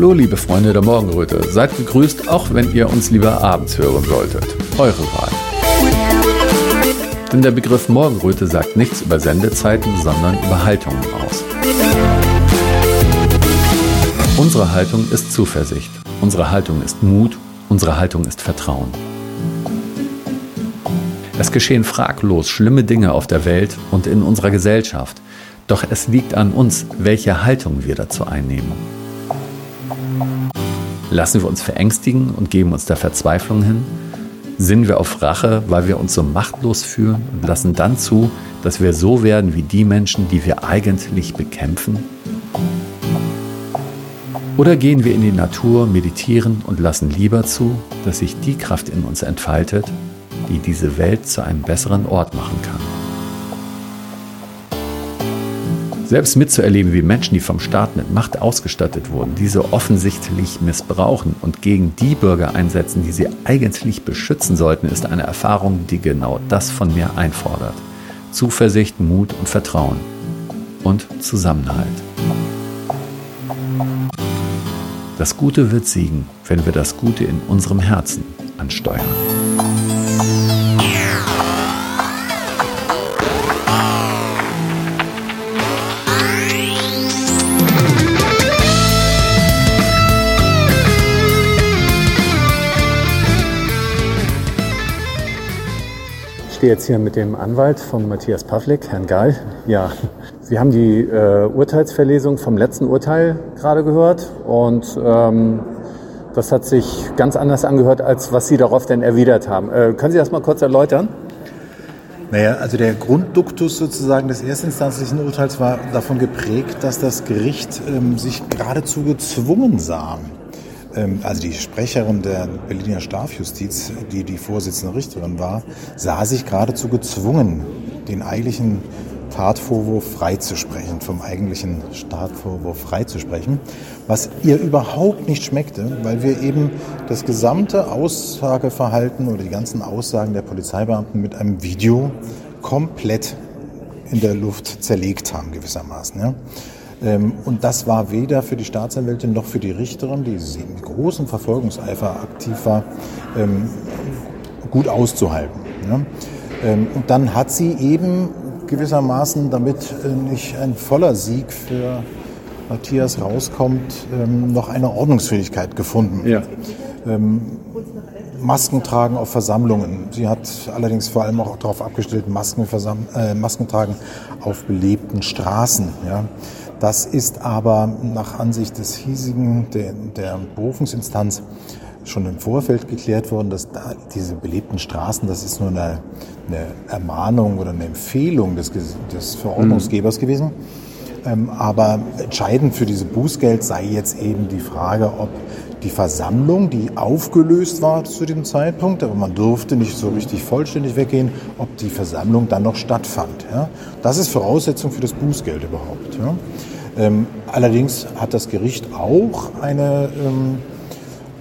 Hallo, liebe Freunde der Morgenröte. Seid gegrüßt, auch wenn ihr uns lieber abends hören solltet. Eure Wahl. Denn der Begriff Morgenröte sagt nichts über Sendezeiten, sondern über Haltungen aus. Unsere Haltung ist Zuversicht. Unsere Haltung ist Mut. Unsere Haltung ist Vertrauen. Es geschehen fraglos schlimme Dinge auf der Welt und in unserer Gesellschaft. Doch es liegt an uns, welche Haltung wir dazu einnehmen. Lassen wir uns verängstigen und geben uns der Verzweiflung hin? Sinnen wir auf Rache, weil wir uns so machtlos fühlen und lassen dann zu, dass wir so werden wie die Menschen, die wir eigentlich bekämpfen? Oder gehen wir in die Natur, meditieren und lassen lieber zu, dass sich die Kraft in uns entfaltet, die diese Welt zu einem besseren Ort machen kann? Selbst mitzuerleben, wie Menschen, die vom Staat mit Macht ausgestattet wurden, diese offensichtlich missbrauchen und gegen die Bürger einsetzen, die sie eigentlich beschützen sollten, ist eine Erfahrung, die genau das von mir einfordert. Zuversicht, Mut und Vertrauen. Und Zusammenhalt. Das Gute wird siegen, wenn wir das Gute in unserem Herzen ansteuern. Stehe jetzt hier mit dem Anwalt von Matthias Pavlik, Herrn Gahl. Ja, Sie haben die äh, Urteilsverlesung vom letzten Urteil gerade gehört und ähm, das hat sich ganz anders angehört, als was Sie darauf denn erwidert haben. Äh, können Sie das mal kurz erläutern? Naja, also der Grundduktus sozusagen des erstinstanzlichen Urteils war davon geprägt, dass das Gericht ähm, sich geradezu gezwungen sah, also die Sprecherin der Berliner Strafjustiz, die die Vorsitzende Richterin war, sah sich geradezu gezwungen, den eigentlichen Tatvorwurf freizusprechen, vom eigentlichen Tatvorwurf freizusprechen, was ihr überhaupt nicht schmeckte, weil wir eben das gesamte Aussageverhalten oder die ganzen Aussagen der Polizeibeamten mit einem Video komplett in der Luft zerlegt haben gewissermaßen. Ja. Ähm, und das war weder für die Staatsanwältin noch für die Richterin, die mit großem Verfolgungseifer aktiv war, ähm, gut auszuhalten. Ähm, und dann hat sie eben gewissermaßen, damit äh, nicht ein voller Sieg für Matthias rauskommt, noch eine Ordnungsfähigkeit gefunden. Ja. Masken tragen auf Versammlungen. Sie hat allerdings vor allem auch darauf abgestellt, Masken, äh, Masken tragen auf belebten Straßen. Ja. Das ist aber nach Ansicht des hiesigen, der, der Berufungsinstanz, schon im Vorfeld geklärt worden, dass da diese belebten Straßen, das ist nur eine, eine Ermahnung oder eine Empfehlung des, des Verordnungsgebers mhm. gewesen. Ähm, aber entscheidend für diese Bußgeld sei jetzt eben die Frage, ob die Versammlung, die aufgelöst war zu dem Zeitpunkt, aber man durfte nicht so richtig vollständig weggehen, ob die Versammlung dann noch stattfand. Ja? Das ist Voraussetzung für das Bußgeld überhaupt. Ja? Ähm, allerdings hat das Gericht auch eine ähm,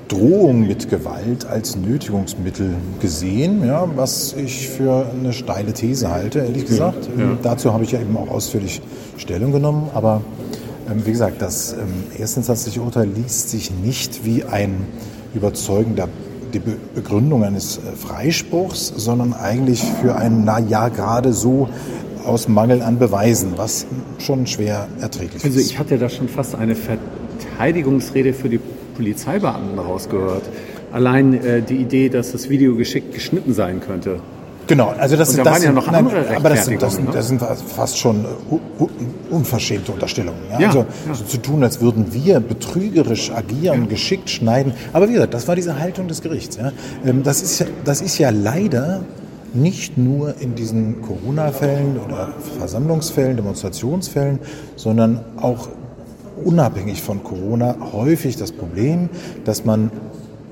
Drohung mit Gewalt als Nötigungsmittel gesehen, ja, was ich für eine steile These halte, ehrlich gesagt. Ja, ja. Dazu habe ich ja eben auch ausführlich Stellung genommen, aber ähm, wie gesagt, das ähm, erstinstanzliche Urteil liest sich nicht wie ein überzeugender die Begründung eines äh, Freispruchs, sondern eigentlich für ein, na ja, gerade so aus Mangel an Beweisen, was schon schwer erträglich also ist. Also ich hatte da schon fast eine Verteidigungsrede für die Polizeibeamten rausgehört. Allein äh, die Idee, dass das Video geschickt geschnitten sein könnte. Genau, also das, sind, da das, ja noch andere nein, aber das sind, das, sind, das sind fast schon unverschämte Unterstellungen. Ja? Ja, also ja. So zu tun, als würden wir betrügerisch agieren, geschickt schneiden. Aber wie gesagt, das war diese Haltung des Gerichts. Ja? Ähm, das, ist, das ist ja leider nicht nur in diesen Corona-Fällen oder Versammlungsfällen, Demonstrationsfällen, sondern auch unabhängig von Corona häufig das Problem, dass man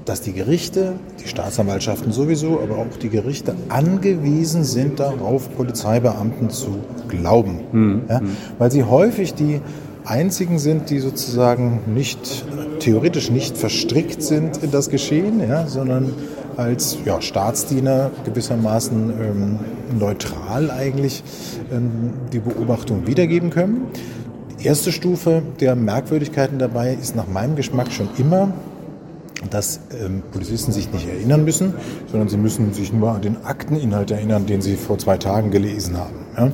dass die Gerichte, die Staatsanwaltschaften sowieso, aber auch die Gerichte angewiesen sind darauf, Polizeibeamten zu glauben. Mhm. Ja, weil sie häufig die einzigen sind, die sozusagen nicht, theoretisch nicht verstrickt sind in das Geschehen, ja, sondern als ja, Staatsdiener gewissermaßen ähm, neutral eigentlich ähm, die Beobachtung wiedergeben können. erste Stufe der Merkwürdigkeiten dabei ist nach meinem Geschmack schon immer, dass ähm, Polizisten sich nicht erinnern müssen, sondern sie müssen sich nur an den Akteninhalt erinnern, den sie vor zwei Tagen gelesen haben. Ja?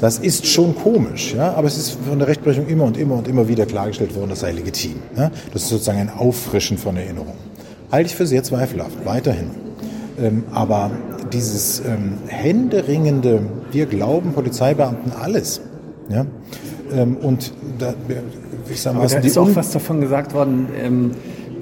Das ist schon komisch, ja? aber es ist von der Rechtsprechung immer und immer und immer wieder klargestellt worden, das sei legitim. Ja? Das ist sozusagen ein Auffrischen von Erinnerungen. Halte ich für sehr zweifelhaft, weiterhin. Ähm, aber dieses ähm, händeringende, wir glauben Polizeibeamten alles. Ja? Ähm, und da, ich sag mal, da ist auch was davon gesagt worden, ähm,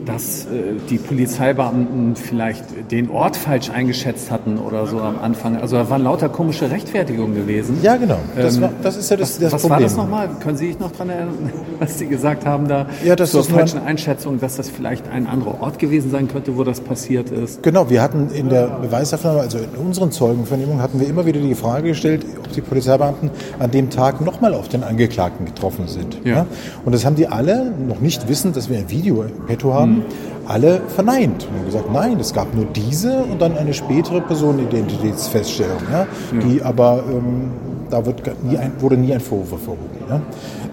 dass äh, die Polizeibeamten vielleicht den Ort falsch eingeschätzt hatten oder so am Anfang. Also da waren lauter komische Rechtfertigungen gewesen. Ja, genau. Das, ähm, war, das ist ja das, was, das was Problem. Was war das nochmal? Können Sie sich noch daran erinnern, was Sie gesagt haben da ja, das zur falschen Einschätzung, dass das vielleicht ein anderer Ort gewesen sein könnte, wo das passiert ist? Genau, wir hatten in der Beweisaufnahme, also in unseren Zeugenvernehmungen, hatten wir immer wieder die Frage gestellt, ob die Polizeibeamten an dem Tag nochmal auf den Angeklagten getroffen sind. Ja. ja. Und das haben die alle, noch nicht wissend, dass wir ein Video im Petto haben, mhm alle verneint und gesagt, nein, es gab nur diese und dann eine spätere Personenidentitätsfeststellung, ja, ja. die aber ähm, da wird nie ein, wurde nie ein Vorwurf erhoben. Ja.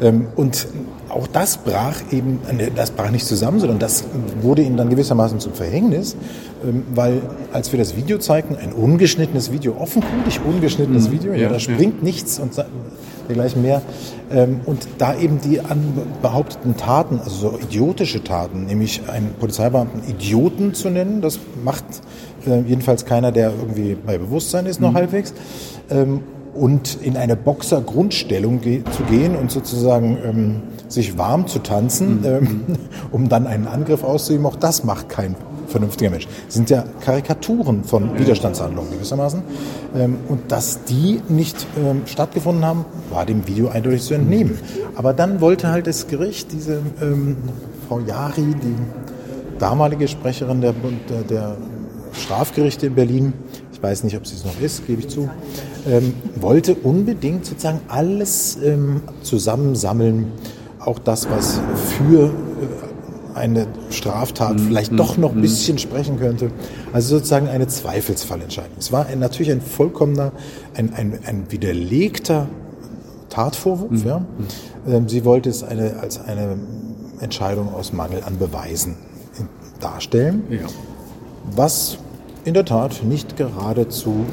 Ähm, und auch das brach eben, das brach nicht zusammen, sondern das wurde ihnen dann gewissermaßen zum Verhängnis, ähm, weil als wir das Video zeigten, ein ungeschnittenes Video, offenkundig ungeschnittenes mhm. Video, ja, da springt nichts und dergleichen mehr. Ähm, und da eben die behaupteten Taten, also so idiotische Taten, nämlich einen Polizeibeamten Idioten zu nennen, das macht äh, jedenfalls keiner, der irgendwie bei Bewusstsein ist, noch mhm. halbwegs. Ähm, und in eine Boxer-Grundstellung zu gehen und sozusagen ähm, sich warm zu tanzen, mhm. um dann einen Angriff auszuüben, auch das macht kein vernünftiger Mensch. Das sind ja Karikaturen von Widerstandshandlungen gewissermaßen. Ähm, und dass die nicht ähm, stattgefunden haben, war dem Video eindeutig zu entnehmen. Aber dann wollte halt das Gericht, diese ähm, Frau Jari, die damalige Sprecherin der, der, der Strafgerichte in Berlin, ich weiß nicht, ob sie es noch ist, gebe ich zu, ähm, wollte unbedingt sozusagen alles ähm, zusammensammeln, auch das, was für äh, eine Straftat mhm. vielleicht doch noch ein mhm. bisschen sprechen könnte. Also sozusagen eine Zweifelsfallentscheidung. Es war ein, natürlich ein vollkommener, ein, ein, ein widerlegter Tatvorwurf. Mhm. Ja. Ähm, sie wollte es eine, als eine Entscheidung aus Mangel an Beweisen darstellen, ja. was in der Tat nicht gerade zu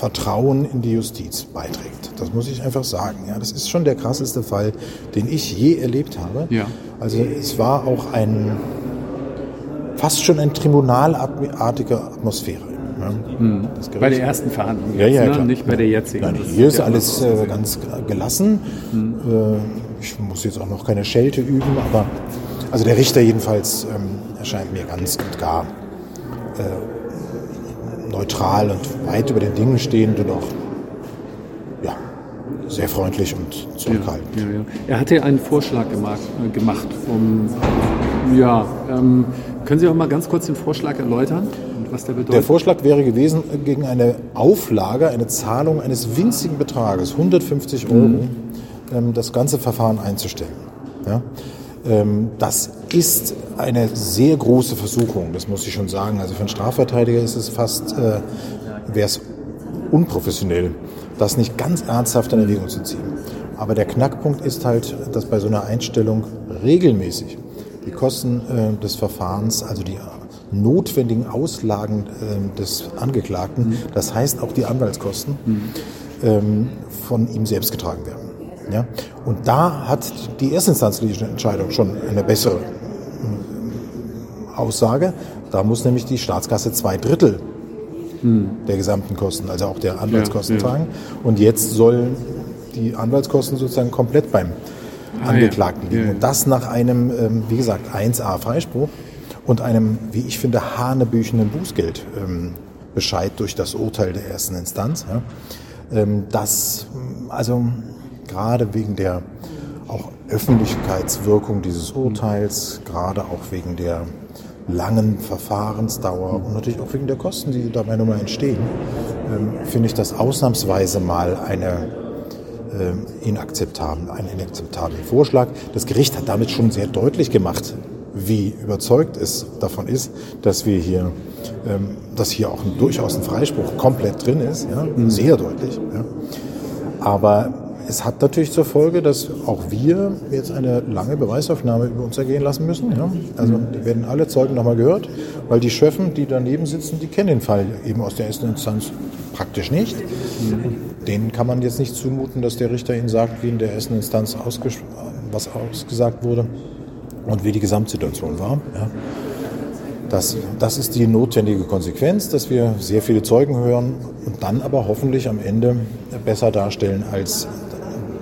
Vertrauen in die Justiz beiträgt. Das muss ich einfach sagen. Ja, das ist schon der krasseste Fall, den ich je erlebt habe. Ja. Also es war auch ein fast schon ein tribunalartige Atmosphäre. Ja. Mhm. Bei der ersten Verhandlung, ja, ja, ne? nicht bei der jetzigen. Nein, hier ist alles äh, ganz gelassen. Mhm. Äh, ich muss jetzt auch noch keine Schelte üben, aber also der Richter jedenfalls ähm, erscheint mir ganz und gar äh, neutral und weit über den Dingen stehend und auch ja, sehr freundlich und zurückhaltend. Ja, ja, ja. Er hatte einen Vorschlag gemacht, äh, gemacht um, ja, ähm, können Sie auch mal ganz kurz den Vorschlag erläutern? Was der, bedeutet? der Vorschlag wäre gewesen, gegen eine Auflage, eine Zahlung eines winzigen Betrages, 150 Euro, mhm. das ganze Verfahren einzustellen. Ja? Ähm, das ist eine sehr große Versuchung, das muss ich schon sagen. Also für einen Strafverteidiger ist es fast, äh, wäre es unprofessionell, das nicht ganz ernsthaft in Erwägung zu ziehen. Aber der Knackpunkt ist halt, dass bei so einer Einstellung regelmäßig die Kosten äh, des Verfahrens, also die notwendigen Auslagen äh, des Angeklagten, mhm. das heißt auch die Anwaltskosten, mhm. ähm, von ihm selbst getragen werden. Ja? Und da hat die erstinstanzliche Entscheidung schon eine bessere Aussage. Da muss nämlich die Staatskasse zwei Drittel hm. der gesamten Kosten, also auch der Anwaltskosten ja, ja. tragen. Und jetzt sollen die Anwaltskosten sozusagen komplett beim ah, Angeklagten liegen. Ja. Und das nach einem, ähm, wie gesagt, 1a Freispruch und einem, wie ich finde, hanebüchenden Bußgeldbescheid ähm, durch das Urteil der ersten Instanz. Ähm, das, also gerade wegen der auch Öffentlichkeitswirkung dieses Urteils, gerade auch wegen der langen Verfahrensdauer und natürlich auch wegen der Kosten, die dabei nochmal entstehen, ähm, finde ich das ausnahmsweise mal eine äh, inakzeptabel, einen inakzeptablen Vorschlag. Das Gericht hat damit schon sehr deutlich gemacht, wie überzeugt es davon ist, dass wir hier, ähm, dass hier auch ein, durchaus ein Freispruch komplett drin ist, ja, sehr deutlich. Ja. Aber es hat natürlich zur Folge, dass auch wir jetzt eine lange Beweisaufnahme über uns ergehen lassen müssen. Ja? Also die werden alle Zeugen nochmal gehört, weil die Schöffen, die daneben sitzen, die kennen den Fall eben aus der ersten Instanz praktisch nicht. Denen kann man jetzt nicht zumuten, dass der Richter ihnen sagt, wie in der ersten Instanz ausges was ausgesagt wurde und wie die Gesamtsituation war. Ja? Das, das ist die notwendige Konsequenz, dass wir sehr viele Zeugen hören und dann aber hoffentlich am Ende besser darstellen, als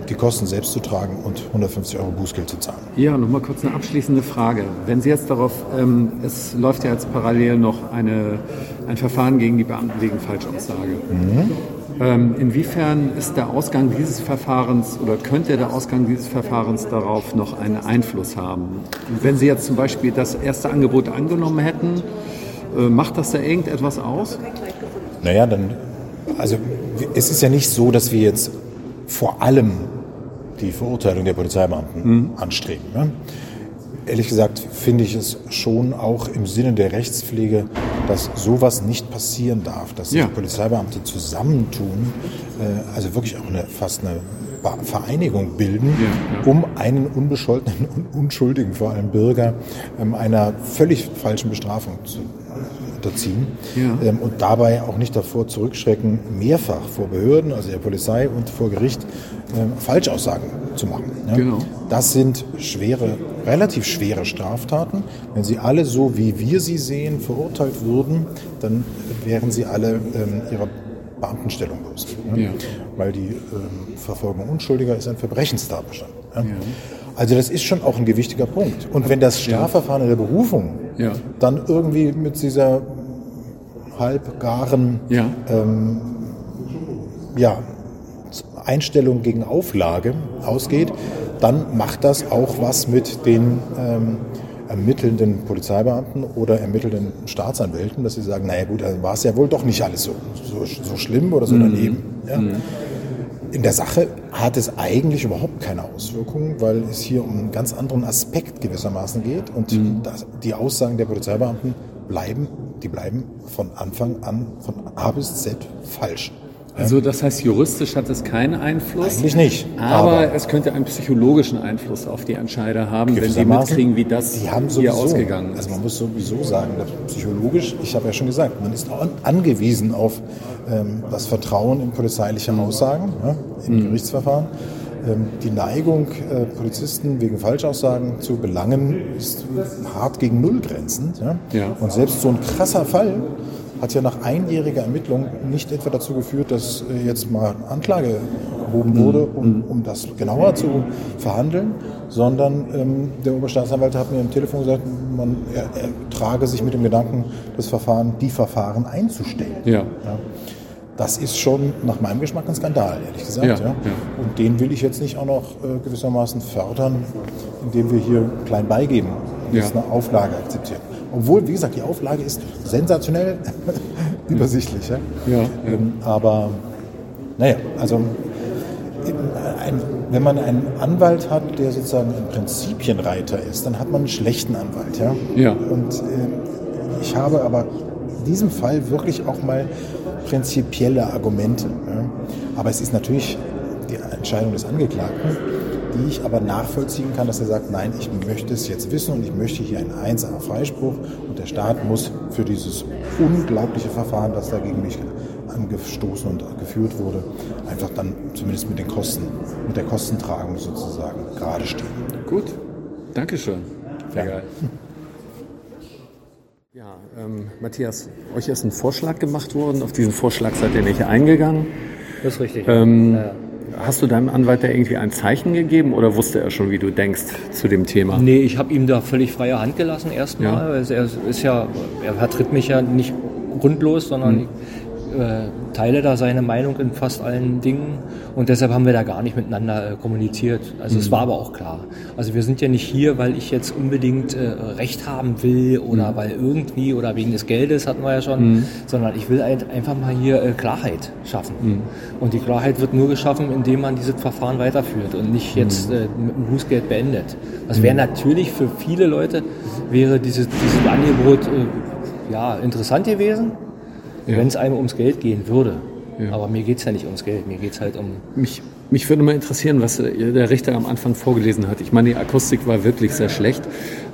die Kosten selbst zu tragen und 150 Euro Bußgeld zu zahlen. Ja, nochmal kurz eine abschließende Frage. Wenn Sie jetzt darauf, ähm, es läuft ja jetzt parallel noch eine, ein Verfahren gegen die Beamten wegen Falschaussage. Mhm. Ähm, inwiefern ist der Ausgang dieses Verfahrens oder könnte der Ausgang dieses Verfahrens darauf noch einen Einfluss haben? Wenn Sie jetzt zum Beispiel das erste Angebot angenommen hätten, äh, macht das da irgendetwas aus? Naja, dann, also es ist ja nicht so, dass wir jetzt vor allem die Verurteilung der Polizeibeamten mhm. anstreben. Ne? Ehrlich gesagt finde ich es schon auch im Sinne der Rechtspflege, dass sowas nicht passieren darf, dass sich ja. Polizeibeamte zusammentun, äh, also wirklich auch eine, fast eine Vereinigung bilden, ja, ja. um einen unbescholtenen und unschuldigen, vor allem Bürger, ähm, einer völlig falschen Bestrafung zu unterziehen ja. ähm, und dabei auch nicht davor zurückschrecken, mehrfach vor Behörden, also der Polizei und vor Gericht ähm, Falschaussagen zu machen. Ja? Genau. Das sind schwere, relativ schwere Straftaten. Wenn sie alle so, wie wir sie sehen, verurteilt würden, dann wären sie alle ähm, ihrer Beamtenstellung los. Ne? Ja. Weil die ähm, Verfolgung Unschuldiger ist ein Verbrechenstatbestand. Ja? Ja. Also das ist schon auch ein gewichtiger Punkt. Und wenn das Strafverfahren in der Berufung dann irgendwie mit dieser halbgaren ähm, ja, Einstellung gegen Auflage ausgeht, dann macht das auch was mit den ähm, ermittelnden Polizeibeamten oder ermittelnden Staatsanwälten, dass sie sagen, naja gut, dann war es ja wohl doch nicht alles so, so, so schlimm oder so mhm. daneben. Ja. Mhm. In der Sache hat es eigentlich überhaupt keine Auswirkungen, weil es hier um einen ganz anderen Aspekt gewissermaßen geht und mhm. das, die Aussagen der Polizeibeamten bleiben, die bleiben von Anfang an, von A bis Z falsch. Also das heißt, juristisch hat es keinen Einfluss? Eigentlich nicht. Aber, aber es könnte einen psychologischen Einfluss auf die Entscheider haben, wenn sie mitkriegen, wie das sowieso, hier ausgegangen ist. Also man muss sowieso sagen, psychologisch, ich habe ja schon gesagt, man ist angewiesen auf ähm, das Vertrauen in polizeiliche Aussagen ja, im mhm. Gerichtsverfahren. Ähm, die Neigung, äh, Polizisten wegen Falschaussagen zu belangen, ist hart gegen Null grenzend. Ja? Ja. Und selbst so ein krasser Fall hat ja nach einjähriger Ermittlung nicht etwa dazu geführt, dass äh, jetzt mal Anklage erhoben mhm. wurde, um, mhm. um das genauer zu verhandeln, sondern ähm, der Oberstaatsanwalt hat mir am Telefon gesagt, man er, er trage sich mit dem Gedanken, das Verfahren, die Verfahren einzustellen. Ja. ja. Das ist schon nach meinem Geschmack ein Skandal, ehrlich gesagt. Ja, ja. Und den will ich jetzt nicht auch noch äh, gewissermaßen fördern, indem wir hier klein beigeben und ja. eine Auflage akzeptieren. Obwohl, wie gesagt, die Auflage ist sensationell übersichtlich. Ja? ja, ähm, aber naja, also ein, wenn man einen Anwalt hat, der sozusagen ein Prinzipienreiter ist, dann hat man einen schlechten Anwalt. Ja? Ja. Und äh, ich habe aber in diesem Fall wirklich auch mal prinzipielle Argumente. Ja? Aber es ist natürlich die Entscheidung des Angeklagten die ich aber nachvollziehen kann, dass er sagt, nein, ich möchte es jetzt wissen und ich möchte hier einen 1A Freispruch und der Staat muss für dieses unglaubliche Verfahren, das da gegen mich angestoßen und geführt wurde, einfach dann zumindest mit den Kosten, mit der Kostentragung sozusagen gerade stehen. Gut, Dankeschön. Sehr ja. geil. Ja, ähm, Matthias, euch ist ein Vorschlag gemacht worden. Auf diesen Vorschlag seid ihr nicht eingegangen. Das ist richtig. Ähm, ja. Hast du deinem Anwalt da irgendwie ein Zeichen gegeben oder wusste er schon, wie du denkst zu dem Thema? Nee, ich habe ihm da völlig freie Hand gelassen erstmal. Ja. Also er ist ja, er vertritt mich ja nicht grundlos, sondern mhm äh, teile da seine Meinung in fast allen Dingen und deshalb haben wir da gar nicht miteinander äh, kommuniziert. Also mhm. es war aber auch klar. Also wir sind ja nicht hier, weil ich jetzt unbedingt äh, Recht haben will oder mhm. weil irgendwie oder wegen des Geldes hatten wir ja schon, mhm. sondern ich will ein, einfach mal hier äh, Klarheit schaffen. Mhm. Und die Klarheit wird nur geschaffen, indem man dieses Verfahren weiterführt und nicht jetzt mhm. äh, mit dem Bußgeld beendet. Das wäre mhm. natürlich für viele Leute wäre dieses, dieses Angebot äh, ja interessant gewesen ja. wenn es einem ums Geld gehen würde. Ja. Aber mir geht es ja nicht ums Geld, mir geht es halt um mich, mich würde mal interessieren, was äh, der Richter am Anfang vorgelesen hat. Ich meine, die Akustik war wirklich sehr schlecht,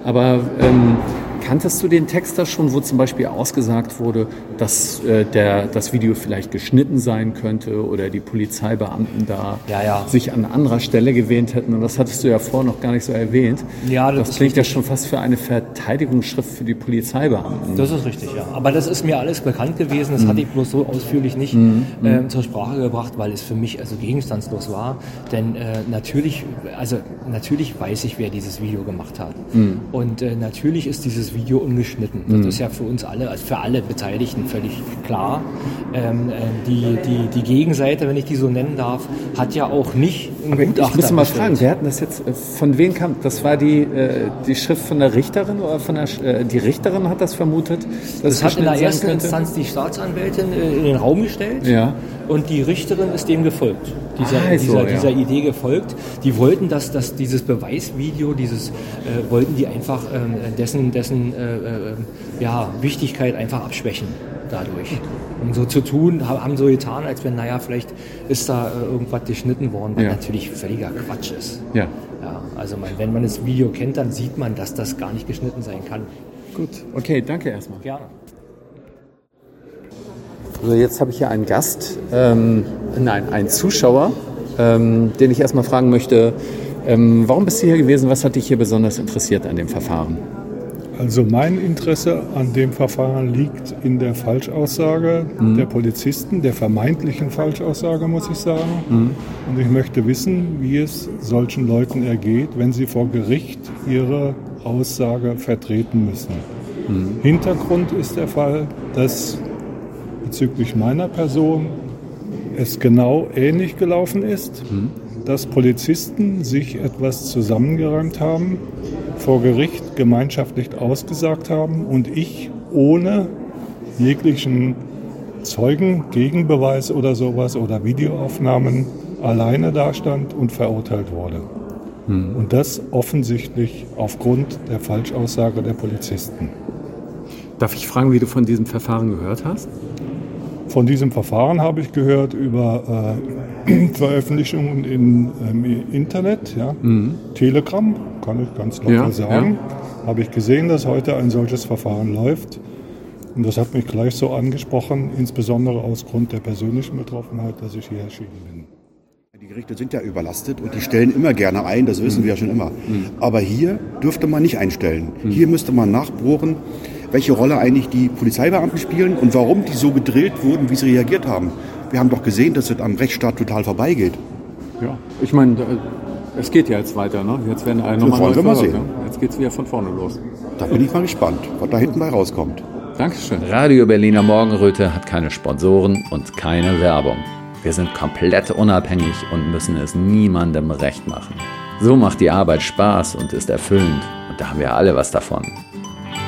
aber ähm, Kanntest du den Text da schon, wo zum Beispiel ausgesagt wurde, dass äh, der, das Video vielleicht geschnitten sein könnte oder die Polizeibeamten da ja, ja. sich an anderer Stelle gewähnt hätten? Und das hattest du ja vorher noch gar nicht so erwähnt. Ja, das, das klingt ja schon fast für eine Verteidigungsschrift für die Polizeibeamten. Das ist richtig, ja. Aber das ist mir alles bekannt gewesen. Das mhm. hatte ich bloß so ausführlich nicht mhm. äh, zur Sprache gebracht, weil es für mich also gegenstandslos war. Denn äh, natürlich, also natürlich weiß ich, wer dieses Video gemacht hat. Mhm. Und äh, natürlich ist dieses Video ungeschnitten. Das mhm. ist ja für uns alle, also für alle Beteiligten völlig klar. Ähm, äh, die, die, die Gegenseite, wenn ich die so nennen darf, hat ja auch nicht ein Gutachter. Ich muss mal fragen, wer hatten das jetzt, äh, von wem kam, das war die, äh, die Schrift von der Richterin oder von der, äh, die Richterin hat das vermutet? Das hat in der ersten Instanz die Staatsanwältin äh, in den Raum gestellt. Ja. Und die Richterin ist dem gefolgt, dieser, ah, dieser, so, ja. dieser Idee gefolgt. Die wollten, dass, dass dieses Beweisvideo, dieses, äh, wollten die einfach äh, dessen, dessen äh, äh, ja, Wichtigkeit einfach abschwächen dadurch. Um so zu tun, haben so getan, als wenn, naja, vielleicht ist da äh, irgendwas geschnitten worden, was ja. natürlich völliger Quatsch ist. Ja. ja also man, wenn man das Video kennt, dann sieht man, dass das gar nicht geschnitten sein kann. Gut, okay, danke erstmal. Gerne. Also jetzt habe ich hier einen Gast, ähm, nein, einen Zuschauer, ähm, den ich erstmal fragen möchte, ähm, warum bist du hier gewesen? Was hat dich hier besonders interessiert an dem Verfahren? Also mein Interesse an dem Verfahren liegt in der Falschaussage mhm. der Polizisten, der vermeintlichen Falschaussage, muss ich sagen. Mhm. Und ich möchte wissen, wie es solchen Leuten ergeht, wenn sie vor Gericht ihre Aussage vertreten müssen. Mhm. Hintergrund ist der Fall, dass bezüglich meiner Person es genau ähnlich gelaufen ist, mhm. dass Polizisten sich etwas zusammengeräumt haben, vor Gericht gemeinschaftlich ausgesagt haben und ich ohne jeglichen Zeugen, Gegenbeweis oder sowas oder Videoaufnahmen alleine dastand und verurteilt wurde. Mhm. Und das offensichtlich aufgrund der Falschaussage der Polizisten. Darf ich fragen, wie du von diesem Verfahren gehört hast? Von diesem Verfahren habe ich gehört über äh, Veröffentlichungen im ähm, Internet, ja. Mhm. Telegram, kann ich ganz locker ja, sagen. Ja. Habe ich gesehen, dass heute ein solches Verfahren läuft. Und das hat mich gleich so angesprochen, insbesondere aus Grund der persönlichen Betroffenheit, dass ich hier erschienen bin. Die Gerichte sind ja überlastet und die stellen immer gerne ein, das wissen mhm. wir ja schon immer. Mhm. Aber hier dürfte man nicht einstellen. Mhm. Hier müsste man nachbohren welche Rolle eigentlich die Polizeibeamten spielen und warum die so gedrillt wurden, wie sie reagiert haben. Wir haben doch gesehen, dass es am Rechtsstaat total vorbeigeht. Ja, ich meine, es geht ja jetzt weiter. Ne? Jetzt werden alle nochmal wollen wir mal sehen. Ne? Jetzt geht es wieder von vorne los. Da bin ich mal gespannt, was da hinten bei rauskommt. Dankeschön. Radio Berliner Morgenröte hat keine Sponsoren und keine Werbung. Wir sind komplett unabhängig und müssen es niemandem recht machen. So macht die Arbeit Spaß und ist erfüllend. Und da haben wir alle was davon.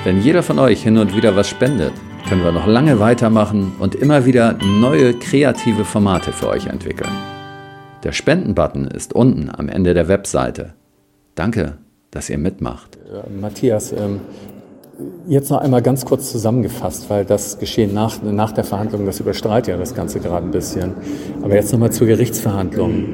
Wenn jeder von euch hin und wieder was spendet, können wir noch lange weitermachen und immer wieder neue kreative Formate für euch entwickeln. Der Spenden-Button ist unten am Ende der Webseite. Danke, dass ihr mitmacht. Matthias, ähm, jetzt noch einmal ganz kurz zusammengefasst, weil das Geschehen nach, nach der Verhandlung, das überstrahlt ja das Ganze gerade ein bisschen. Aber jetzt nochmal zur Gerichtsverhandlung.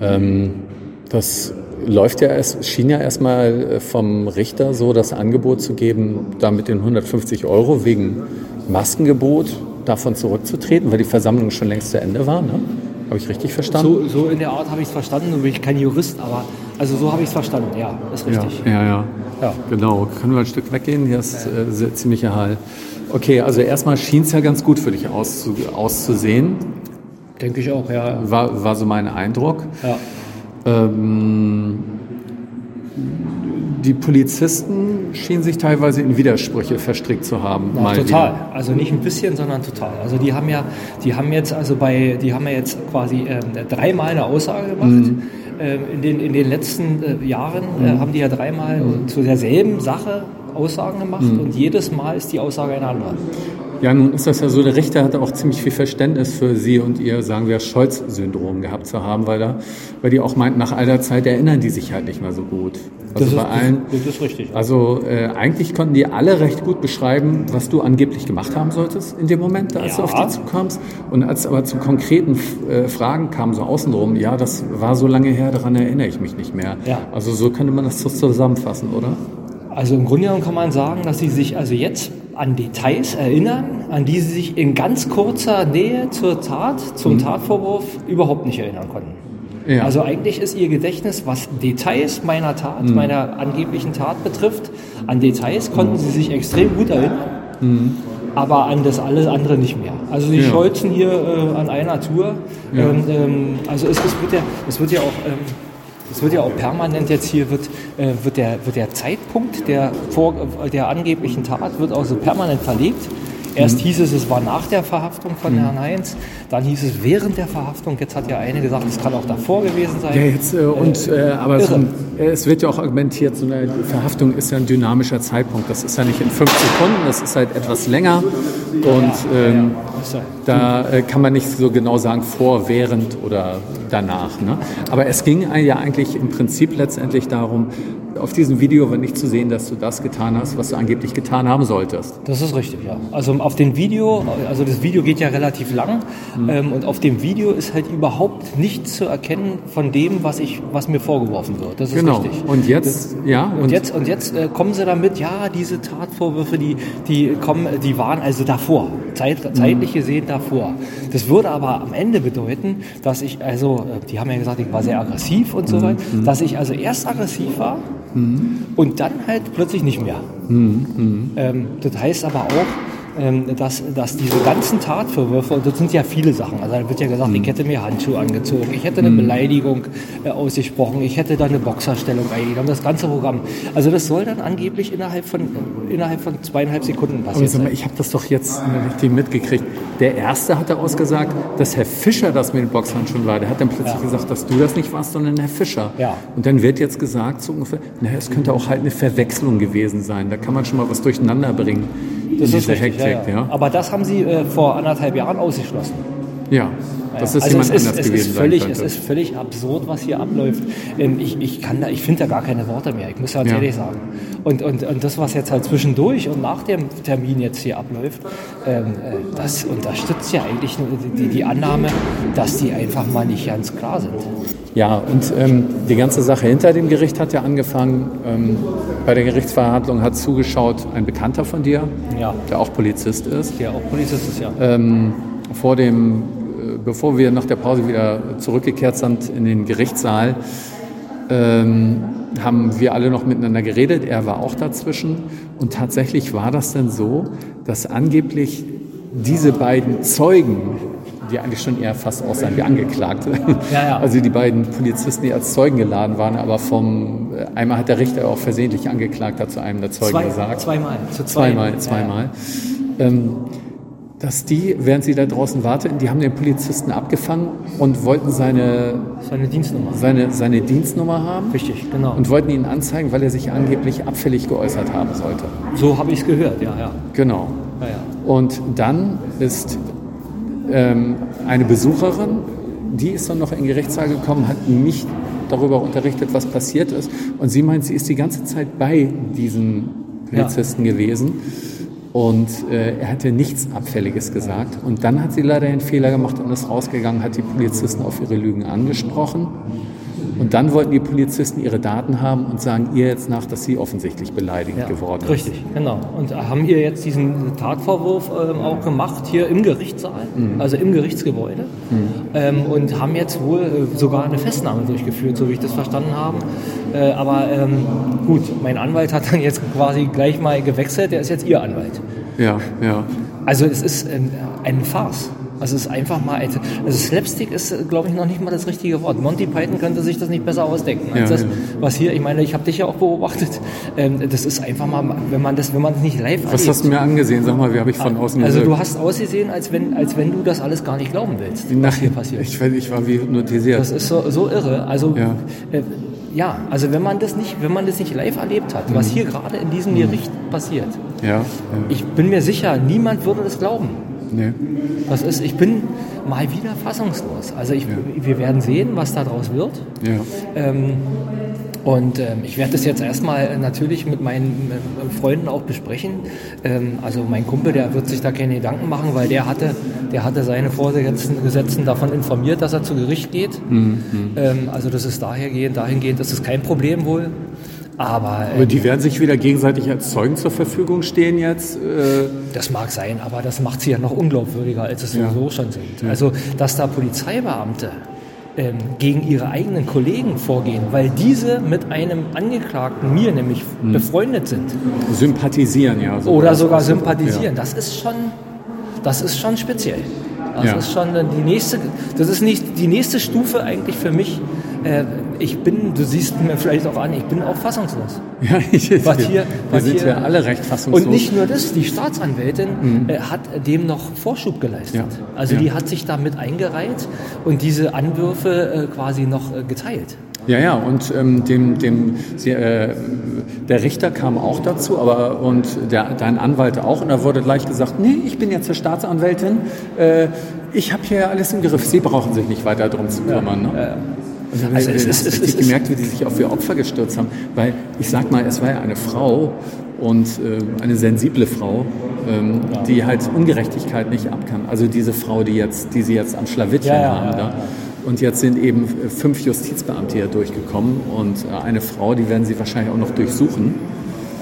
Ähm, das läuft ja, es schien ja erstmal äh, vom Richter so das Angebot zu geben, da mit den 150 Euro wegen Maskengebot davon zurückzutreten, weil die Versammlung schon längst zu Ende war. Ne? Habe ich richtig verstanden? So, so in der Art habe ich es verstanden. Nun bin ich kein Jurist, aber also so habe ich es verstanden. Ja, ist richtig. Ja, ja, ja, ja. Genau. Können wir ein Stück weggehen? Hier ist äh, ziemlicher Hall. Okay, also erstmal schien es ja ganz gut für dich auszu auszusehen. Denke ich auch, ja. War, war so mein Eindruck. Ja. Ähm, die Polizisten schienen sich teilweise in Widersprüche verstrickt zu haben. Ja, total. Wieder. Also nicht ein bisschen, sondern total. Also die haben ja, die haben jetzt also bei, die haben ja jetzt quasi äh, dreimal eine Aussage gemacht. Mhm. Äh, in, den, in den letzten äh, Jahren äh, mhm. haben die ja dreimal mhm. zu derselben Sache Aussagen gemacht mhm. und jedes Mal ist die Aussage eine andere. Ja, nun ist das ja so, der Richter hatte auch ziemlich viel Verständnis für Sie und Ihr, sagen wir, Scholz-Syndrom gehabt zu haben, weil, da, weil die auch meinten, nach all der Zeit erinnern die sich halt nicht mehr so gut. Also Das ist- bei allen, das ist richtig. Also äh, eigentlich konnten die alle recht gut beschreiben, was du angeblich gemacht haben solltest in dem Moment, als du Ja. auf die zukommst. Und als aber zu konkreten äh, Fragen kamen, so außenrum, ja, das war so lange her, daran erinnere ich mich nicht mehr. Ja. Also so könnte man das zusammenfassen, oder? Also im Grunde genommen kann man sagen, dass sie sich also jetzt an Details erinnern, an die sie sich in ganz kurzer Nähe zur Tat, zum Tatvorwurf überhaupt nicht erinnern konnten. Ja. Also eigentlich ist ihr Gedächtnis, was Details meiner Tat, meiner angeblichen Tat betrifft, an Details konnten sie sich extrem gut erinnern, aber an das alles andere nicht mehr. Also sie Ja. scholzen hier äh, an einer Tour. Ähm, ähm, also es, es, wird ja, es wird ja auch ähm, es wird ja auch permanent jetzt hier wird, äh, wird, der, wird der Zeitpunkt der, vor, der angeblichen Tat wird also permanent verlegt. Erst hieß es, es war nach der Verhaftung von Herrn Heinz, dann hieß es während der Verhaftung. Jetzt hat ja eine gesagt, es kann auch davor gewesen sein. Ja, jetzt, äh, und, äh, aber so, ein- äh, es wird ja auch argumentiert, so eine Verhaftung ist ja ein dynamischer Zeitpunkt. Das ist ja nicht in fünf Sekunden, das ist halt etwas länger. Und ähm, Ist ja- da äh, kann man nicht so genau sagen, vor, während oder danach. Ne? Aber es ging ja eigentlich im Prinzip letztendlich darum, auf diesem Video war nicht zu sehen, dass du das getan hast, was du angeblich getan haben solltest. Das ist richtig, ja. Also auf dem Video, also das Video geht ja relativ lang ähm, und auf dem Video ist halt überhaupt nichts zu erkennen von dem, was ich, was mir vorgeworfen wird. Das ist Genau. richtig. Und jetzt, ja, Und jetzt, und jetzt äh, kommen sie damit, ja, diese Tatvorwürfe, die, die kommen, die waren also davor, Zeit, zeitlich gesehen davor. Das würde aber am Ende bedeuten, dass ich, also, äh, die haben ja gesagt, ich war sehr aggressiv und so weiter, dass ich also erst aggressiv war und dann halt plötzlich nicht mehr. Ähm, das heißt aber auch, dass, dass diese ganzen Tatvorwürfe, und das sind ja viele Sachen, also da wird ja gesagt, ich hätte mir Handschuhe angezogen, ich hätte eine Beleidigung äh, ausgesprochen, ich hätte da eine Boxerstellung eingenommen, das ganze Programm. Also das soll dann angeblich innerhalb von, innerhalb von zweieinhalb Sekunden Aber mal, sein. ich habe das doch jetzt richtig mitgekriegt. Der Erste hatte ausgesagt, dass Herr Fischer das mit den Boxhandschuhen war. Der hat dann plötzlich gesagt, dass du das nicht warst, sondern Herr Fischer. Ja. Und dann wird jetzt gesagt, so ungefähr, naja, es könnte auch halt eine Verwechslung gewesen sein. Da kann man schon mal was durcheinander bringen. Das ist richtig, ja, ja. Aber das haben sie äh, vor anderthalb Jahren ausgeschlossen. Ja, dass es also jemand es ist, anders es gewesen ist völlig, sein Es könnte. ist völlig absurd, was hier abläuft. Ähm, Ich, ich, kann da, ich finde da gar keine Worte mehr. Ich muss ganz Ja. ehrlich sagen. Und, und, und das, was jetzt halt zwischendurch und nach dem Termin jetzt hier abläuft, ähm, äh, das unterstützt ja eigentlich nur die, die, Annahme, dass die einfach mal nicht ganz klar sind. Ja, und ähm, die ganze Sache hinter dem Gericht hat ja angefangen. Ähm, bei der Gerichtsverhandlung hat zugeschaut ein Bekannter von dir, Ja. der auch Polizist ist. Der auch Polizist ist ja. ähm, vor dem, bevor wir nach der Pause wieder zurückgekehrt sind in den Gerichtssaal, ähm, haben wir alle noch miteinander geredet. Er war auch dazwischen. Und tatsächlich war das dann so, dass angeblich diese beiden Zeugen, die eigentlich schon eher fast aussahen wie Angeklagte, Ja, ja. also die beiden Polizisten, die als Zeugen geladen waren, aber vom, äh, einmal hat der Richter auch versehentlich Angeklagter zu einem der Zeugen Zwei, gesagt. zweimal. Zu zwei. Zweimal, Ja, zweimal. Ähm, dass die, während sie da draußen warteten, die haben den Polizisten abgefangen und wollten seine, Ja. Seine Dienstnummer. seine, seine Dienstnummer haben Richtig, genau. und wollten ihn anzeigen, weil er sich angeblich abfällig geäußert haben sollte. so habe ich es gehört, ja, ja. Genau. ja, ja. Und dann ist ähm, eine Besucherin, die ist dann noch in Gerichtssaal gekommen, hat mich darüber unterrichtet, was passiert ist. Und sie meint, sie ist die ganze Zeit bei diesen Polizisten gewesen. Und äh, er hatte nichts Abfälliges gesagt. Und dann hat sie leider einen Fehler gemacht und ist rausgegangen, hat die Polizisten auf ihre Lügen angesprochen. Und dann wollten die Polizisten ihre Daten haben und sagen ihr jetzt nach, dass sie offensichtlich beleidigend Ja, geworden ist. Richtig, genau. Und haben ihr jetzt diesen Tatvorwurf ähm, auch gemacht hier im Gerichtssaal, Mhm. also im Gerichtsgebäude, ähm, und haben jetzt wohl äh, sogar eine Festnahme durchgeführt, so wie ich das verstanden habe. Äh, aber ähm, gut, mein Anwalt hat dann jetzt quasi gleich mal gewechselt, der ist jetzt ihr Anwalt. Ja, ja. Also es ist ähm, eine Farce. Also es ist einfach mal, also Slapstick ist, glaube ich, noch nicht mal das richtige Wort. Monty Python könnte sich das nicht besser ausdenken als Ja, das, ja. was hier. Ich meine, ich habe dich ja auch beobachtet. Ähm, das ist einfach mal, wenn man das, wenn man das nicht live Was erlebt. hast du mir angesehen? Sag mal, wie habe ich von außen Also gewirkt? du hast ausgesehen, als wenn, als wenn du das alles gar nicht glauben willst, was hier passiert. ich, war- ich war wie hypnotisiert. Das ist so, so irre. Also Ja. äh, ja, also wenn man das nicht, wenn man das nicht live erlebt hat, was hier gerade in diesem Gericht passiert, Ja. ich bin mir sicher, niemand würde das glauben. Nee. Was ist, ich bin mal wieder fassungslos. Also ich, wir werden sehen, was daraus wird. Ja. Ähm, und ähm, ich werde das jetzt erstmal natürlich mit meinen äh, Freunden auch besprechen. Ähm, also mein Kumpel, der wird sich da keine Gedanken machen, weil der hatte, der hatte seine Vorgesetzten davon informiert, dass er zu Gericht geht. Ähm, also das ist dahergehend, dahingehend, das ist kein Problem wohl. Aber, Aber ähm, die werden sich wieder gegenseitig als Zeugen zur Verfügung stehen jetzt. Äh, Das mag sein, aber das macht sie ja noch unglaubwürdiger, als es Ja. sowieso schon sind. Also, dass da Polizeibeamte ähm, gegen ihre eigenen Kollegen vorgehen, weil diese mit einem Angeklagten, mir nämlich, Mhm. befreundet sind sympathisieren, ja. so oder sogar sympathisieren, das ist schon, das ist schon speziell. Das Ja. ist schon die nächste, das ist nicht die nächste Stufe eigentlich für mich. Äh, ich bin, du siehst mir vielleicht auch an, ich bin auch fassungslos. Ja, ich, Was hier- wir was sind hier- ja alle recht fassungslos. Und nicht nur das, die Staatsanwältin äh, hat dem noch Vorschub geleistet. Mhm. Ja. Also Ja. die hat sich damit eingereiht und diese Anwürfe äh, quasi noch äh, geteilt. Ja, ja, und ähm, dem, dem, sie, äh, der Richter kam auch dazu, aber und der, dein Anwalt auch, und da wurde gleich gesagt, nee, ich bin jetzt zur Staatsanwältin, äh, ich habe hier alles im Griff, Sie brauchen sich nicht weiter drum zu kümmern. ne? Und dann Also es ist- es ist- gemerkt, wie die sich auf ihr Opfer gestürzt haben, weil ich sag mal, es war ja eine Frau und äh, eine sensible Frau, ähm, die halt Ungerechtigkeit nicht ab kann. Also diese Frau, die jetzt, die sie jetzt am Schlawittchen Ja, ja, haben, ja, da. Und jetzt sind eben äh, fünf Justizbeamte hier durchgekommen und äh, eine Frau, die werden sie wahrscheinlich auch noch durchsuchen.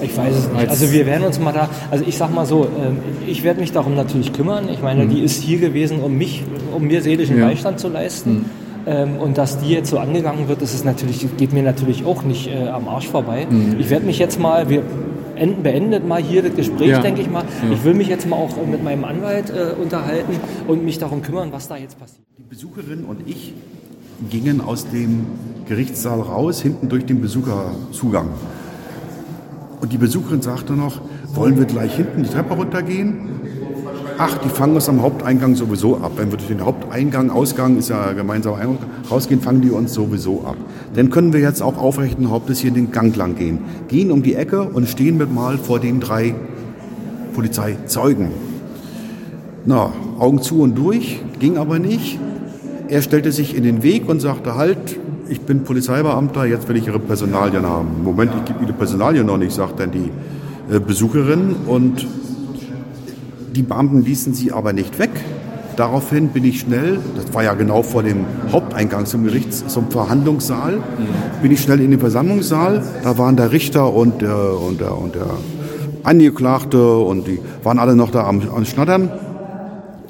Ich weiß es nicht. Als- Also wir werden uns mal da, also ich sag mal so, ähm, ich werde mich darum natürlich kümmern. Ich meine, die ist hier gewesen, um mich, um mir seelischen Mhm. Ja. Mhm. Beistand zu leisten. Ähm, Und dass die jetzt so angegangen wird, das ist natürlich, geht mir natürlich auch nicht äh, am Arsch vorbei. Mhm. Ich werde mich jetzt mal, wir enden, beendet mal hier das Gespräch, Ja. denke ich mal. Ja. Ich will mich jetzt mal auch mit meinem Anwalt äh, unterhalten und mich darum kümmern, was da jetzt passiert. Die Besucherin und ich gingen aus dem Gerichtssaal raus, hinten durch den Besucherzugang. Und die Besucherin sagte noch, wollen wir gleich hinten die Treppe runtergehen? Ach, die fangen uns am Haupteingang sowieso ab. Wenn wir durch den Haupteingang, Ausgang ist ja gemeinsamer Eingang, rausgehen, fangen die uns sowieso ab. Dann können wir jetzt auch aufrechten Hauptes hier den Gang lang gehen. Gehen um die Ecke und stehen mit mal vor den drei Polizeizeugen. Na, Augen zu und durch, ging aber nicht. Er stellte sich in den Weg und sagte, halt, ich bin Polizeibeamter, jetzt will ich Ihre Personalien haben. Moment, ich gebe Ihre Personalien noch nicht, sagt dann die äh, Besucherin. Und die Beamten ließen sie aber nicht weg. Daraufhin bin ich schnell, das war ja genau vor dem Haupteingang zum Gerichts, zum Verhandlungssaal, bin ich schnell in den Versammlungssaal. Da waren der Richter und der, und der, und der Angeklagte und die waren alle noch da am, am Schnattern.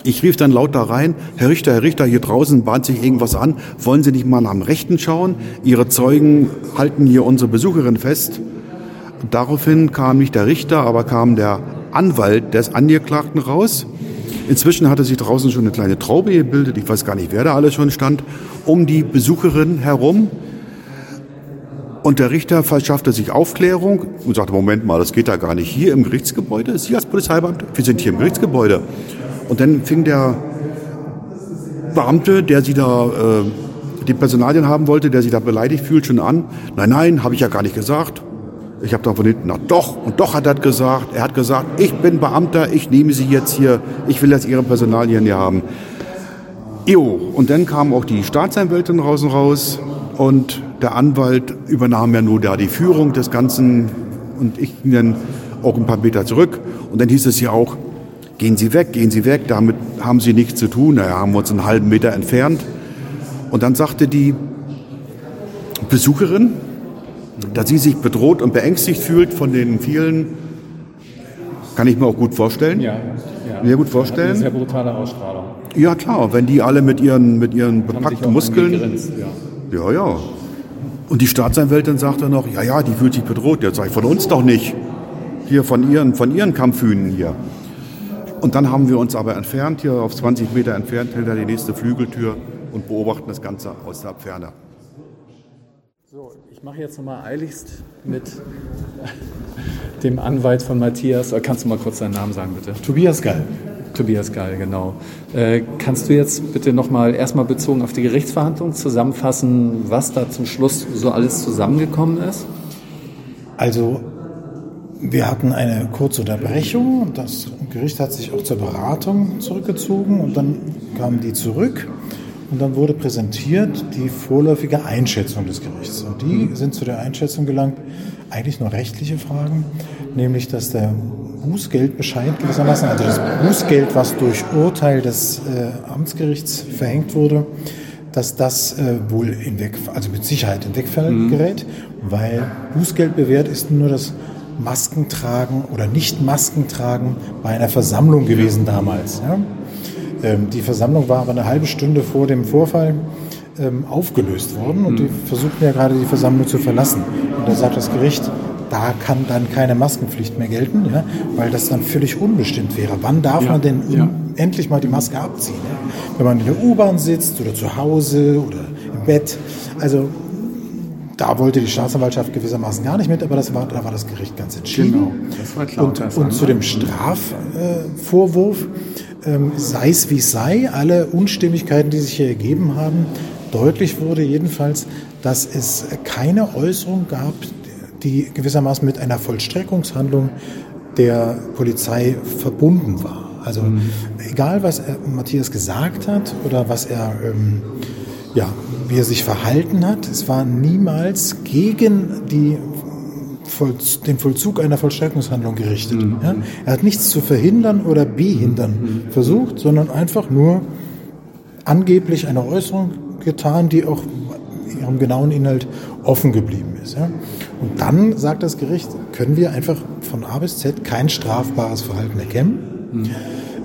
Ich rief dann laut da rein, Herr Richter, Herr Richter, hier draußen bahnt sich irgendwas an. Wollen Sie nicht mal nach dem Rechten schauen? Ihre Zeugen halten hier unsere Besucherin fest. Daraufhin kam nicht der Richter, aber kam der Anwalt des Angeklagten raus. Inzwischen hatte sich draußen schon eine kleine Traube gebildet. Ich weiß gar nicht, wer da alles schon stand, um die Besucherin herum. Und der Richter verschaffte sich Aufklärung und sagte, Moment mal, das geht da gar nicht. Hier im Gerichtsgebäude, Sie als Polizeibeamte, wir sind hier im Gerichtsgebäude. Und dann fing der Beamte, der sie da äh, die Personalien haben wollte, der sich da beleidigt fühlt, schon an. Nein, nein, habe ich ja gar nicht gesagt. Ich habe dann von hinten, na doch, und doch hat er gesagt. Er hat gesagt, ich bin Beamter, ich nehme Sie jetzt hier, ich will jetzt Ihre Personalien hier haben. Jo, und dann kam auch die Staatsanwältin draußen raus und der Anwalt übernahm ja nur da die Führung des Ganzen und ich ging dann auch ein paar Meter zurück und dann hieß es ja auch, gehen Sie weg, gehen Sie weg, damit haben Sie nichts zu tun. Naja, haben wir uns einen halben Meter entfernt und dann sagte die Besucherin, dass sie sich bedroht und beängstigt fühlt von den vielen, kann ich mir auch gut vorstellen. ja. Mir gut vorstellen. Sehr brutale Ausstrahlung. Ja klar, wenn die alle mit ihren, mit ihren bepackten Muskeln. Gegrinst, ja. Ja, ja. Und die Staatsanwältin sagte noch, ja, ja, die fühlt sich bedroht. Jetzt sag ich, von uns doch nicht. Hier von ihren, von ihren Kampfhühnen hier. Und dann haben wir uns aber entfernt, hier auf 20 Meter entfernt, hinter die nächste Flügeltür und beobachten das Ganze aus der Ferne. So, ich mache jetzt nochmal eiligst mit dem Anwalt von Matthias. Äh, Kannst du mal kurz deinen Namen sagen, bitte? Tobias Gall. Tobias Geil, genau. Äh, kannst du jetzt bitte nochmal erstmal bezogen auf die Gerichtsverhandlung zusammenfassen, was da zum Schluss so alles zusammengekommen ist? Also wir hatten eine kurze Unterbrechung. Das Gericht hat sich auch zur Beratung zurückgezogen und dann kamen die zurück und dann wurde präsentiert die vorläufige Einschätzung des Gerichts. Und die sind zu der Einschätzung gelangt, eigentlich nur rechtliche Fragen, nämlich dass der Bußgeldbescheid gewissermaßen, also das Bußgeld, was durch Urteil des äh, Amtsgerichts verhängt wurde, dass das äh, wohl hinweg, also mit Sicherheit in Wegfall mhm. gerät, weil Bußgeld bewährt ist nur das Maskentragen oder nicht Maskentragen bei einer Versammlung gewesen damals. Ja? Ähm, die Versammlung war aber eine halbe Stunde vor dem Vorfall ähm, aufgelöst worden und die mhm. versuchten ja gerade die Versammlung zu verlassen. Und da sagt das Gericht, da kann dann keine Maskenpflicht mehr gelten, ja, weil das dann völlig unbestimmt wäre. Wann darf ja, man denn ja. endlich mal die Maske abziehen? Ja? Wenn man in der U-Bahn sitzt oder zu Hause oder im Bett. Also da wollte die Staatsanwaltschaft gewissermaßen gar nicht mit, aber das war, da war das Gericht ganz entschieden. Genau, das war klar. Und, und zu dem Strafvorwurf, äh, ähm, sei es wie es sei, alle Unstimmigkeiten, die sich hier ergeben haben, deutlich wurde jedenfalls, dass es keine Äußerung gab, die gewissermaßen mit einer Vollstreckungshandlung der Polizei verbunden war. Also mhm. egal, was Matthias gesagt hat oder was er, ähm, ja, wie er sich verhalten hat, es war niemals gegen die den Vollzug einer Vollstreckungshandlung gerichtet. Mhm. Ja? Er hat nichts zu verhindern oder behindern mhm. versucht, sondern einfach nur angeblich eine Äußerung getan, die auch ihrem genauen Inhalt offen geblieben ist. Ja? Und dann sagt das Gericht, können wir einfach von A bis Z kein strafbares Verhalten erkennen. Mhm.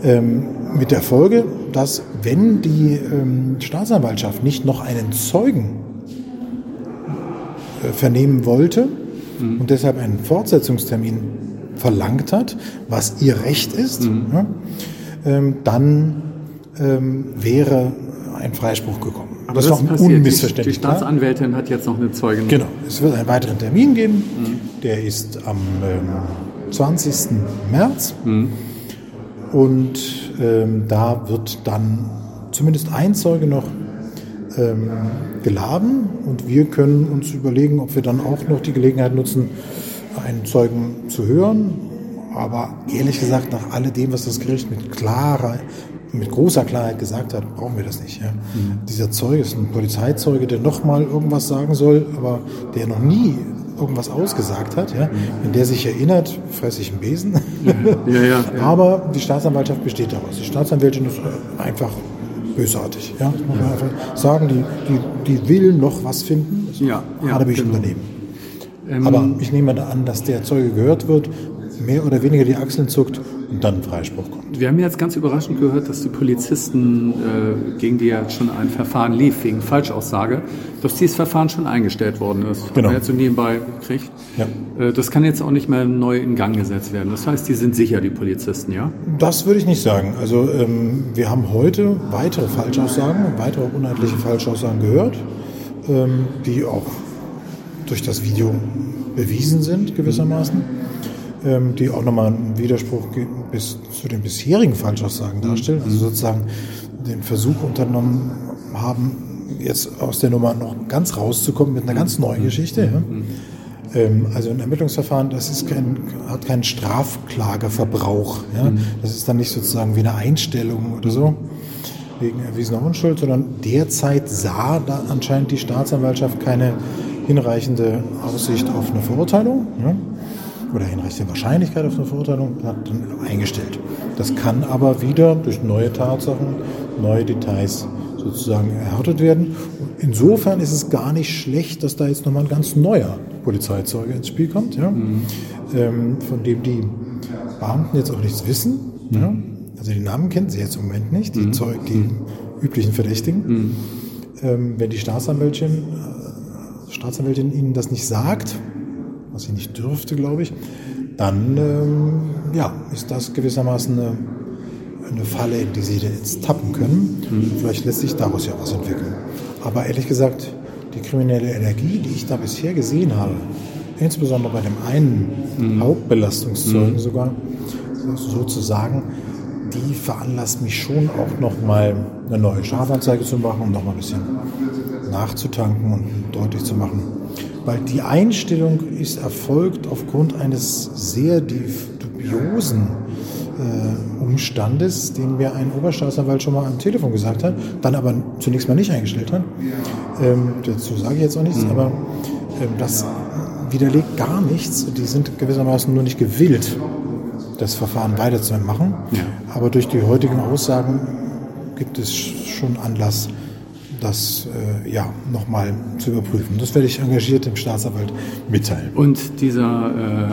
Ähm, mit der Folge, dass wenn die ähm, Staatsanwaltschaft nicht noch einen Zeugen äh, vernehmen wollte mhm. und deshalb einen Fortsetzungstermin verlangt hat, was ihr Recht ist, mhm. ja, ähm, dann ähm, wäre ein Freispruch gekommen. Aber das ist doch unmissverständlich. Die, die Staatsanwältin hat jetzt noch eine Zeugin. Genau. Es wird einen weiteren Termin geben. Mhm. Der ist am ähm, 20. März. Mhm. Und ähm, da wird dann zumindest ein Zeuge noch ähm, geladen. Und wir können uns überlegen, ob wir dann auch noch die Gelegenheit nutzen, einen Zeugen zu hören. Aber ehrlich gesagt, nach alledem, was das Gericht mit klarer mit großer Klarheit gesagt hat, brauchen wir das nicht. Ja. Mhm. Dieser Zeuge ist ein Polizeizeuge, der nochmal irgendwas sagen soll, aber der noch nie irgendwas ausgesagt hat. Ja. Mhm. Wenn der sich erinnert, fresse ich einen Besen. Ja, ja, aber die Staatsanwaltschaft besteht daraus. Die Staatsanwältin ist einfach bösartig. Ja. Das muss man einfach sagen, die, die, die will noch was finden. Das ja, ja, habe ich genau. daneben. Ähm, aber ich nehme da an, dass der Zeuge gehört wird, mehr oder weniger die Achseln zuckt und dann ein Freispruch kommt. Wir haben jetzt ganz überraschend gehört, dass die Polizisten, äh, gegen die ja schon ein Verfahren lief, wegen Falschaussage, dass dieses Verfahren schon eingestellt worden ist. Genau. Haben wir jetzt so nebenbei gekriegt. Ja. Äh, das kann jetzt auch nicht mehr neu in Gang gesetzt werden. Das heißt, die sind sicher, die Polizisten, ja? Das würde ich nicht sagen. Also ähm, wir haben heute weitere Falschaussagen, weitere unheitliche Falschaussagen gehört, ähm, die auch durch das Video bewiesen sind gewissermaßen ähm, die auch nochmal einen Widerspruch bis zu den bisherigen Falschaussagen darstellen. Also sozusagen den Versuch unternommen haben, jetzt aus der Nummer noch ganz rauszukommen mit einer ganz neuen Geschichte. Ja. Ähm, also ein Ermittlungsverfahren, das ist kein, hat keinen Strafklageverbrauch. Ja. Das ist dann nicht sozusagen wie eine Einstellung oder so wegen erwiesener Unschuld, sondern derzeit sah da anscheinend die Staatsanwaltschaft keine hinreichende Aussicht auf eine Verurteilung. Ja oder hinreichende Wahrscheinlichkeit auf eine Verurteilung hat dann eingestellt. Das kann aber wieder durch neue Tatsachen, neue Details sozusagen erhärtet werden. Und insofern ist es gar nicht schlecht, dass da jetzt nochmal ein ganz neuer Polizeizeuge ins Spiel kommt, ja, mhm. ähm, von dem die Beamten jetzt auch nichts wissen. Mhm. Ja. Also die Namen kennen sie jetzt im Moment nicht, die, mhm. Zeug, die mhm. üblichen Verdächtigen. Mhm. Ähm, wenn die Staatsanwältin, äh, Staatsanwältin ihnen das nicht sagt, was sie nicht dürfte, glaube ich, dann ähm, ja, ist das gewissermaßen eine, eine, Falle, in die sie jetzt tappen können. Mhm. Vielleicht lässt sich daraus ja was entwickeln. Aber ehrlich gesagt, die kriminelle Energie, die ich da bisher gesehen habe, insbesondere bei dem einen mhm. Hauptbelastungszeugen mhm. sogar, sozusagen, die veranlasst mich schon auch nochmal eine neue Strafanzeige zu machen, um nochmal ein bisschen nachzutanken und deutlich zu machen. Weil die Einstellung ist erfolgt aufgrund eines sehr dubiosen äh, Umstandes, den mir ein Oberstaatsanwalt schon mal am Telefon gesagt hat, dann aber zunächst mal nicht eingestellt hat. Ähm, dazu sage ich jetzt auch nichts, mhm. aber ähm, das widerlegt gar nichts. Die sind gewissermaßen nur nicht gewillt, das Verfahren weiterzumachen. Ja. Aber durch die heutigen Aussagen gibt es schon Anlass, das äh, ja, nochmal zu überprüfen. Das werde ich engagiert dem Staatsanwalt mitteilen. Und dieser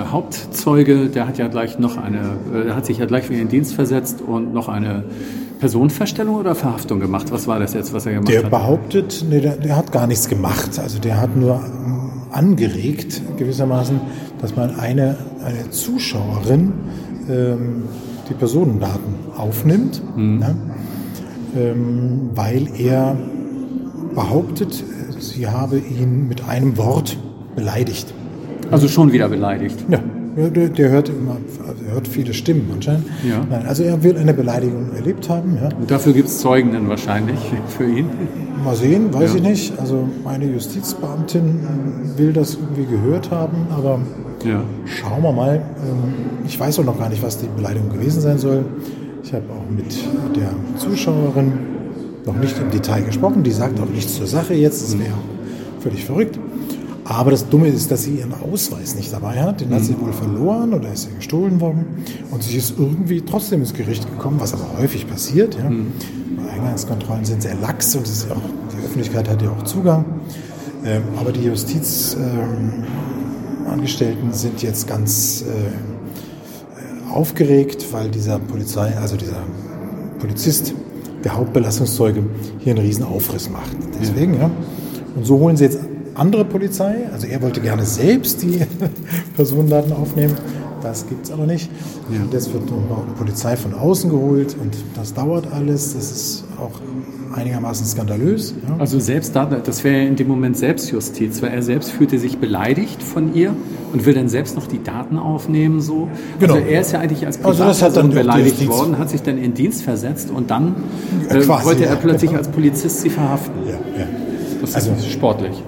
äh, Hauptzeuge, der hat ja gleich noch eine, äh, hat sich ja gleich wieder in den Dienst versetzt und noch eine Personenverstellung oder Verhaftung gemacht? Was war das jetzt, was er gemacht der hat? Der behauptet, nee, der, der, hat gar nichts gemacht. Also der hat nur ähm, angeregt, gewissermaßen, dass man eine, eine Zuschauerin ähm, die Personendaten aufnimmt, mhm. ne? ähm, weil er behauptet, sie habe ihn mit einem Wort beleidigt. Also schon wieder beleidigt? Ja, der, der hört immer, also er hört viele Stimmen anscheinend. Ja. Nein, also er will eine Beleidigung erlebt haben. Ja. Und dafür gibt es Zeugen dann wahrscheinlich für ihn? Mal sehen, weiß ja. ich nicht. Also meine Justizbeamtin will das irgendwie gehört haben, aber ja. schauen wir mal. Ähm, ich weiß auch noch gar nicht, was die Beleidigung gewesen sein soll. Ich habe auch mit der Zuschauerin noch nicht im Detail gesprochen. Die sagt auch nichts zur Sache jetzt. Das wäre völlig verrückt. Aber das Dumme ist, dass sie ihren Ausweis nicht dabei hat. Den hat sie wohl verloren oder ist sie gestohlen worden. Und sie ist irgendwie trotzdem ins Gericht gekommen, was aber häufig passiert. Ja. Mhm. Eingangskontrollen sind sehr lax und auch, die Öffentlichkeit hat ja auch Zugang. Ähm, aber die Justizangestellten ähm, sind jetzt ganz äh, aufgeregt, weil dieser Polizei, also dieser Polizist der Hauptbelastungszeuge hier einen riesen Aufriss macht. Deswegen, ja. Und so holen sie jetzt andere Polizei. Also er wollte gerne selbst die Personendaten aufnehmen. Das gibt es aber nicht. Ja. Und jetzt wird noch eine Polizei von außen geholt und das dauert alles. Das ist auch einigermaßen skandalös. Ja. Also selbst da, das wäre in dem Moment Selbstjustiz, weil er selbst fühlte sich beleidigt von ihr und will dann selbst noch die Daten aufnehmen. So. Genau. Also er ist ja eigentlich als Privatperson also beleidigt worden, hat sich dann in Dienst versetzt und dann äh, Quasi, wollte er plötzlich als Polizist sie verhaften. Ja, ja. Das ist also, sportlich.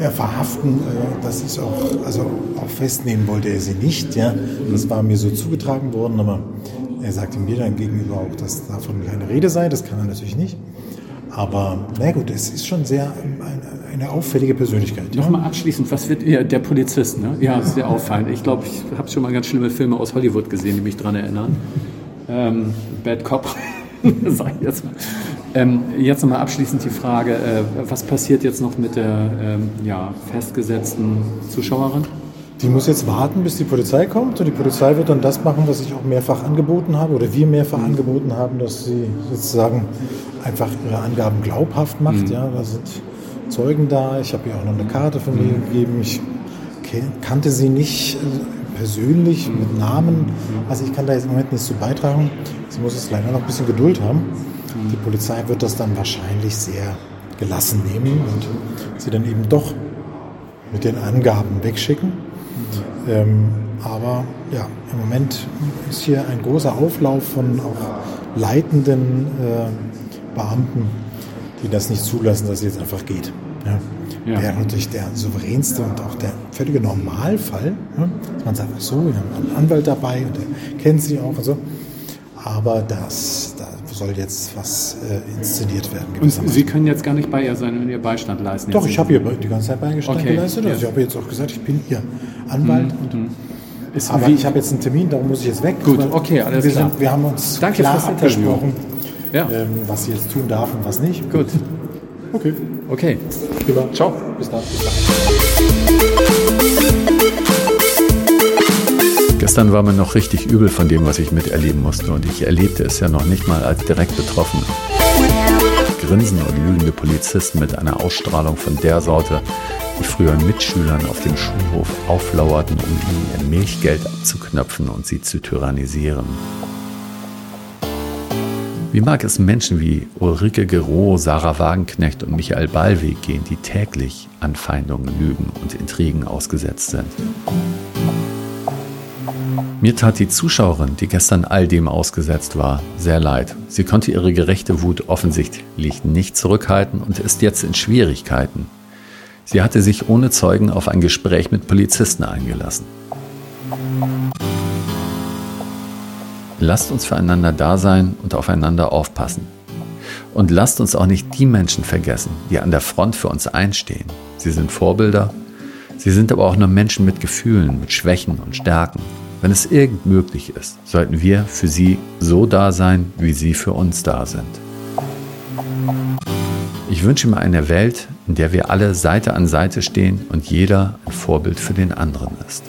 Ja, verhaften, äh, das ist auch, also auch festnehmen wollte er sie nicht, ja. Das war mir so zugetragen worden, aber er sagte mir dann gegenüber auch, dass davon keine Rede sei, das kann er natürlich nicht. Aber na gut, es ist schon sehr eine, eine auffällige Persönlichkeit. Ja? Nochmal abschließend, was wird ja, der Polizist, ne? Ja, sehr auffallend. Ich glaube, ich habe schon mal ganz schlimme Filme aus Hollywood gesehen, die mich daran erinnern. Ähm, Bad Cop, sag ich jetzt mal. Ähm, jetzt nochmal abschließend die Frage, äh, was passiert jetzt noch mit der ähm, ja, festgesetzten Zuschauerin? Die muss jetzt warten, bis die Polizei kommt und die Polizei wird dann das machen, was ich auch mehrfach angeboten habe oder wir mehrfach mhm. angeboten haben, dass sie sozusagen einfach ihre Angaben glaubhaft macht. Mhm. Ja, da sind Zeugen da. Ich habe ihr auch noch eine Karte von mir mhm. gegeben. Ich kannte sie nicht äh, persönlich mhm. mit Namen. Mhm. Also ich kann da jetzt im Moment nichts zu beitragen. Sie muss jetzt leider noch ein bisschen Geduld haben. Die Polizei wird das dann wahrscheinlich sehr gelassen nehmen und sie dann eben doch mit den Angaben wegschicken. Ähm, aber ja, im Moment ist hier ein großer Auflauf von auch leitenden äh, Beamten, die das nicht zulassen, dass es jetzt einfach geht. Ja. Ja. Wäre natürlich der souveränste und auch der völlige Normalfall. Ja? Man sagt, so, wir haben einen Anwalt dabei und der kennt sie auch und so. Aber das, da soll jetzt was äh, inszeniert werden. Und Sie können jetzt gar nicht bei ihr sein und ihr Beistand leisten? Doch, ich habe ihr die ganze Zeit Beistand okay. geleistet. Also ich habe jetzt auch gesagt, ich bin ihr Anwalt. Mhm. Und mhm. aber ich habe jetzt einen Termin, darum muss ich jetzt weg. Gut, okay, alles wir klar. Sind, wir haben uns Danke klar abgesprochen, ja. ähm, was sie jetzt tun darf und was nicht. Gut. Okay. Okay. Prima. Ciao. Bis dann. Bis dann. Gestern war mir noch richtig übel von dem, was ich miterleben musste und ich erlebte es ja noch nicht mal als direkt Betroffener. Grinsen und lügende Polizisten mit einer Ausstrahlung von der Sorte, die früher Mitschülern auf dem Schulhof auflauerten, um ihnen ihr Milchgeld abzuknöpfen und sie zu tyrannisieren. Wie mag es Menschen wie Ulrike Gero, Sarah Wagenknecht und Michael Ballweg gehen, die täglich Anfeindungen, Lügen und Intrigen ausgesetzt sind? Mir tat die Zuschauerin, die gestern all dem ausgesetzt war, sehr leid. Sie konnte ihre gerechte Wut offensichtlich nicht zurückhalten und ist jetzt in Schwierigkeiten. Sie hatte sich ohne Zeugen auf ein Gespräch mit Polizisten eingelassen. Lasst uns füreinander da sein und aufeinander aufpassen. Und lasst uns auch nicht die Menschen vergessen, die an der Front für uns einstehen. Sie sind Vorbilder, sie sind aber auch nur Menschen mit Gefühlen, mit Schwächen und Stärken. Wenn es irgend möglich ist, sollten wir für sie so da sein, wie sie für uns da sind. Ich wünsche mir eine Welt, in der wir alle Seite an Seite stehen und jeder ein Vorbild für den anderen ist.